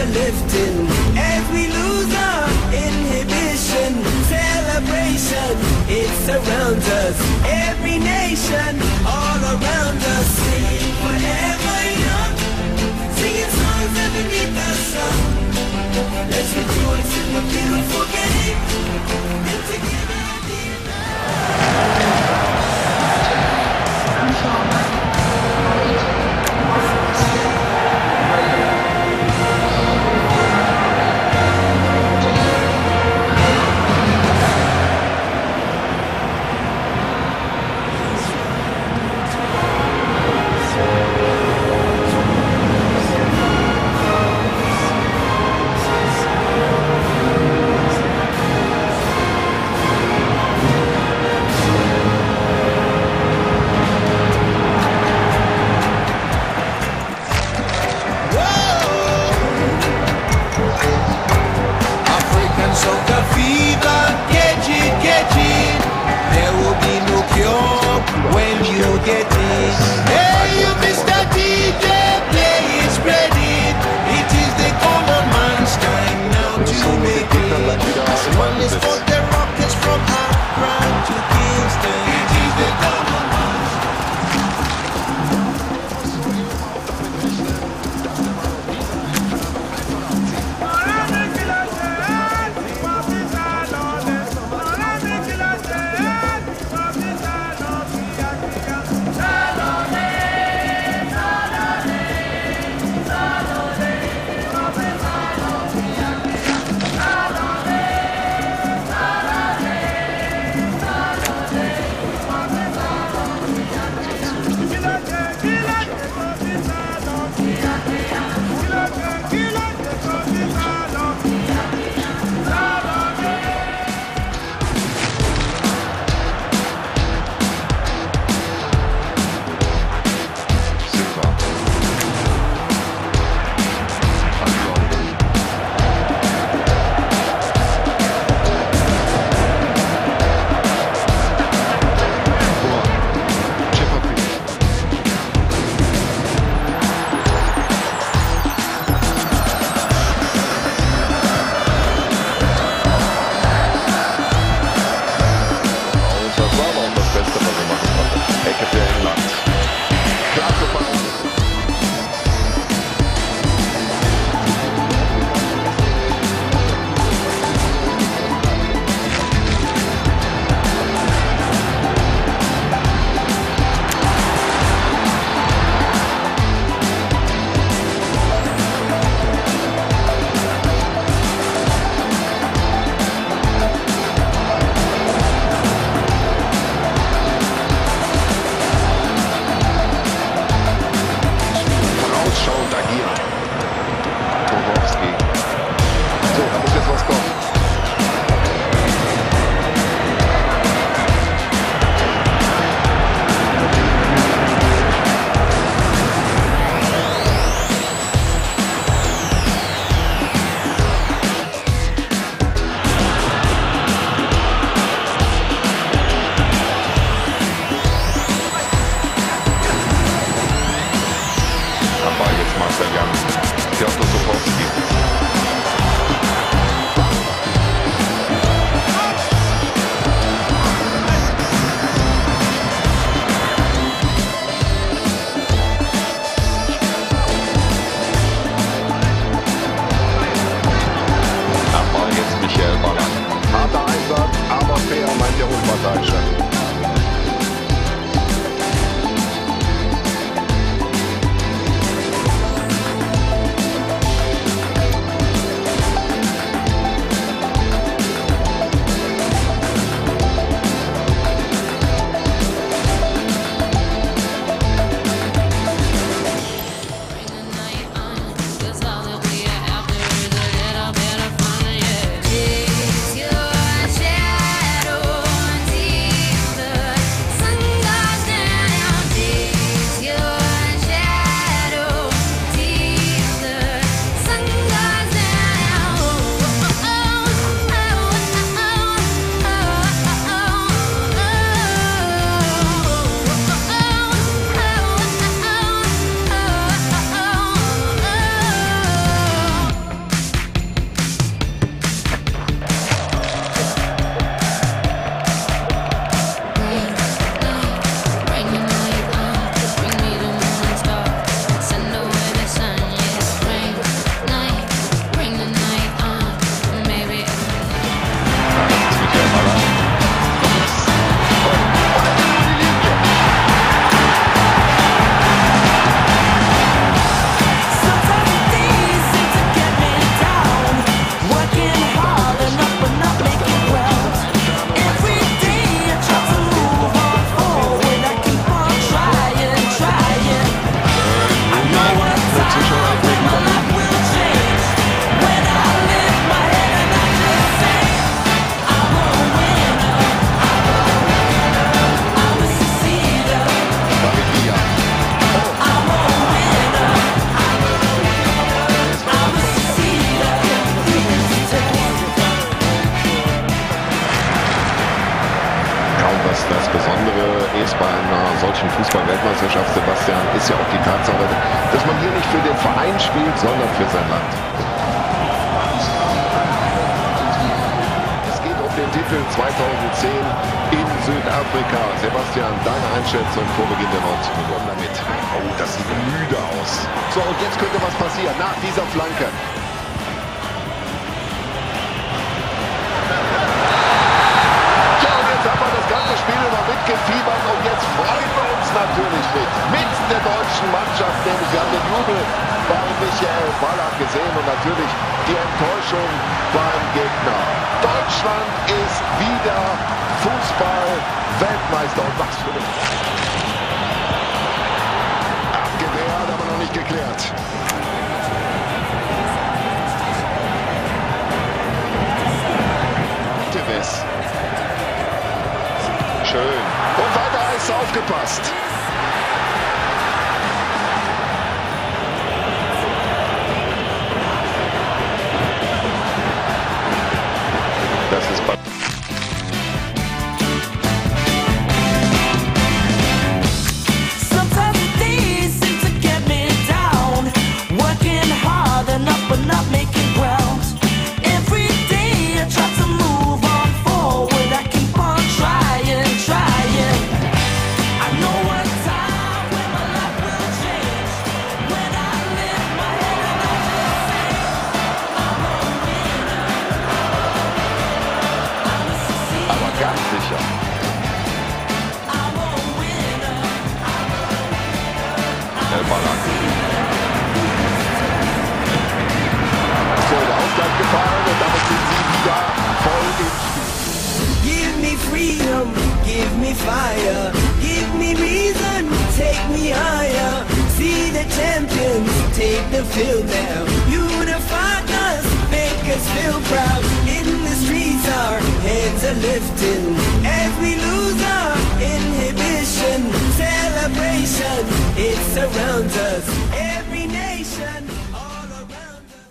the lifting. As we lose our inhibition, celebration, it surrounds us. Every nation, all around us, sing forever. Spielt, sondern für sein Land. Es geht um den Titel 2010 in Südafrika. Sebastian, deine Einschätzung vor Beginn der 90 Minuten damit. Oh, das sieht müde aus. So, und jetzt könnte was passieren nach dieser Flanke. Und natürlich die Enttäuschung beim Gegner. Deutschland ist wieder Fußball-Weltmeister und was für eine Abgewehrt, aber noch nicht geklärt. Schön. Und weiter ist aufgepasst. Me fire, give me reason, take me higher. See the champions take the field now. Unify us, make us feel proud. In the streets, our heads are lifting as we lose our inhibition. Celebration, it surrounds us. Every.